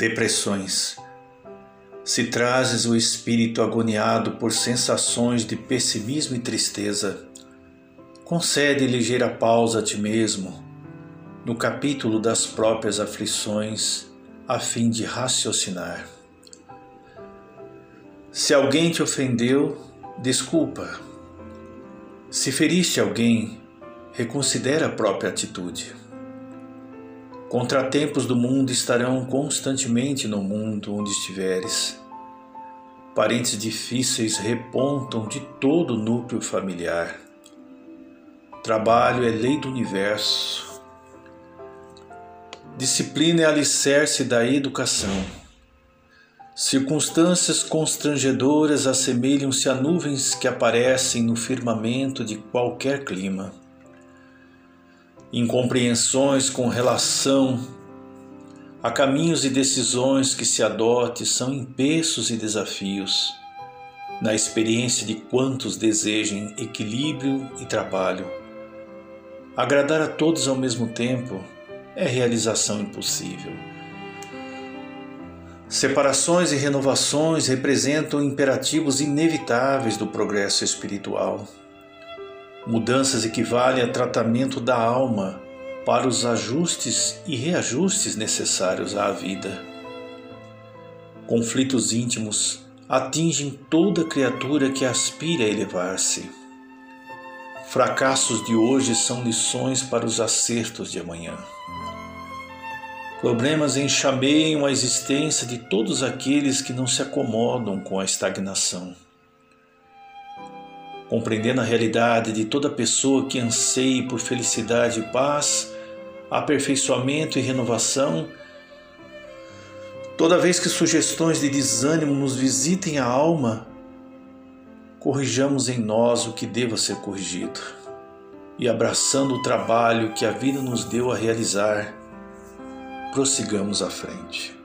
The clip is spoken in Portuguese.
Depressões. Se trazes o espírito agoniado por sensações de pessimismo e tristeza, concede ligeira pausa a ti mesmo no capítulo das próprias aflições, a fim de raciocinar. Se alguém te ofendeu, desculpa. Se feriste alguém, reconsidera a própria atitude. Contratempos do mundo estarão constantemente no mundo onde estiveres. Parentes difíceis repontam de todo o núcleo familiar. Trabalho é lei do universo. Disciplina é alicerce da educação. Circunstâncias constrangedoras assemelham-se a nuvens que aparecem no firmamento de qualquer clima incompreensões com relação a caminhos e decisões que se adote são empeços e desafios, na experiência de quantos desejem equilíbrio e trabalho. Agradar a todos ao mesmo tempo é realização impossível. Separações e renovações representam imperativos inevitáveis do progresso espiritual. Mudanças equivalem a tratamento da alma para os ajustes e reajustes necessários à vida. Conflitos íntimos atingem toda criatura que aspira a elevar-se. Fracassos de hoje são lições para os acertos de amanhã. Problemas enxameiam a existência de todos aqueles que não se acomodam com a estagnação compreendendo a realidade de toda pessoa que anseie por felicidade e paz, aperfeiçoamento e renovação. Toda vez que sugestões de desânimo nos visitem a alma, corrijamos em nós o que deva ser corrigido e, abraçando o trabalho que a vida nos deu a realizar, prossigamos à frente.